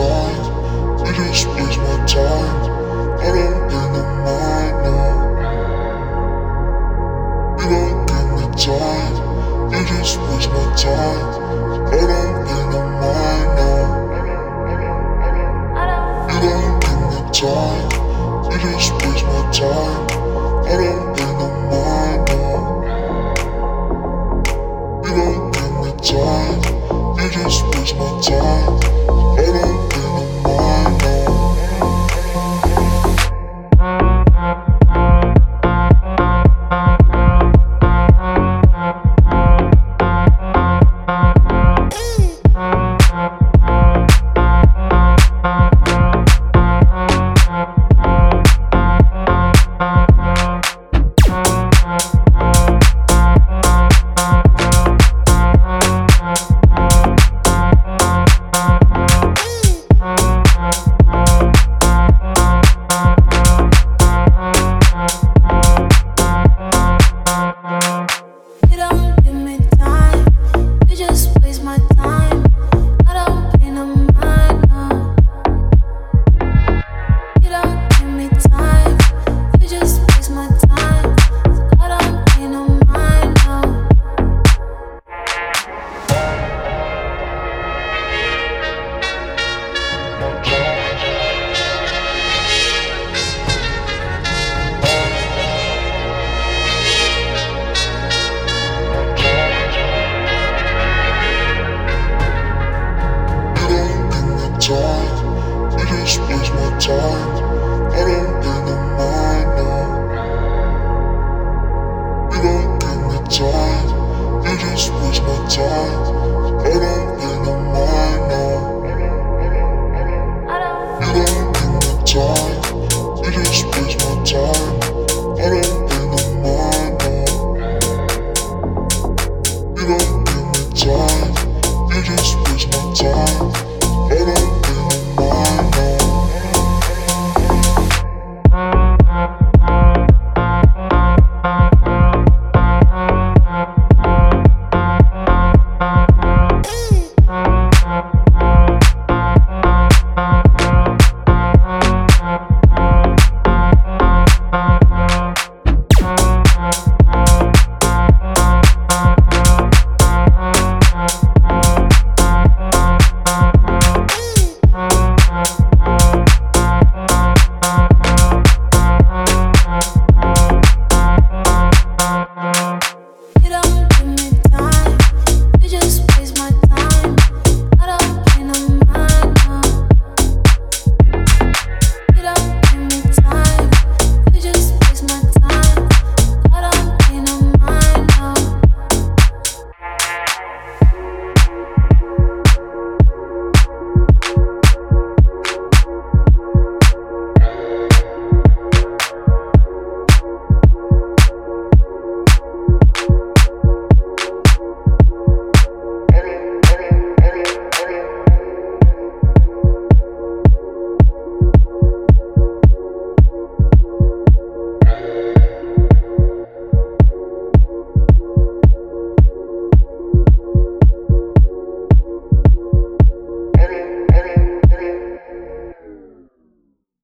signs. You just waste my time. I don't think a mind no. You don't give me time. You just waste my time. I don't think a mind no. You don't give me time. You just waste my time. I don't think a mind no. You don't give me time. You just waste my time. Waste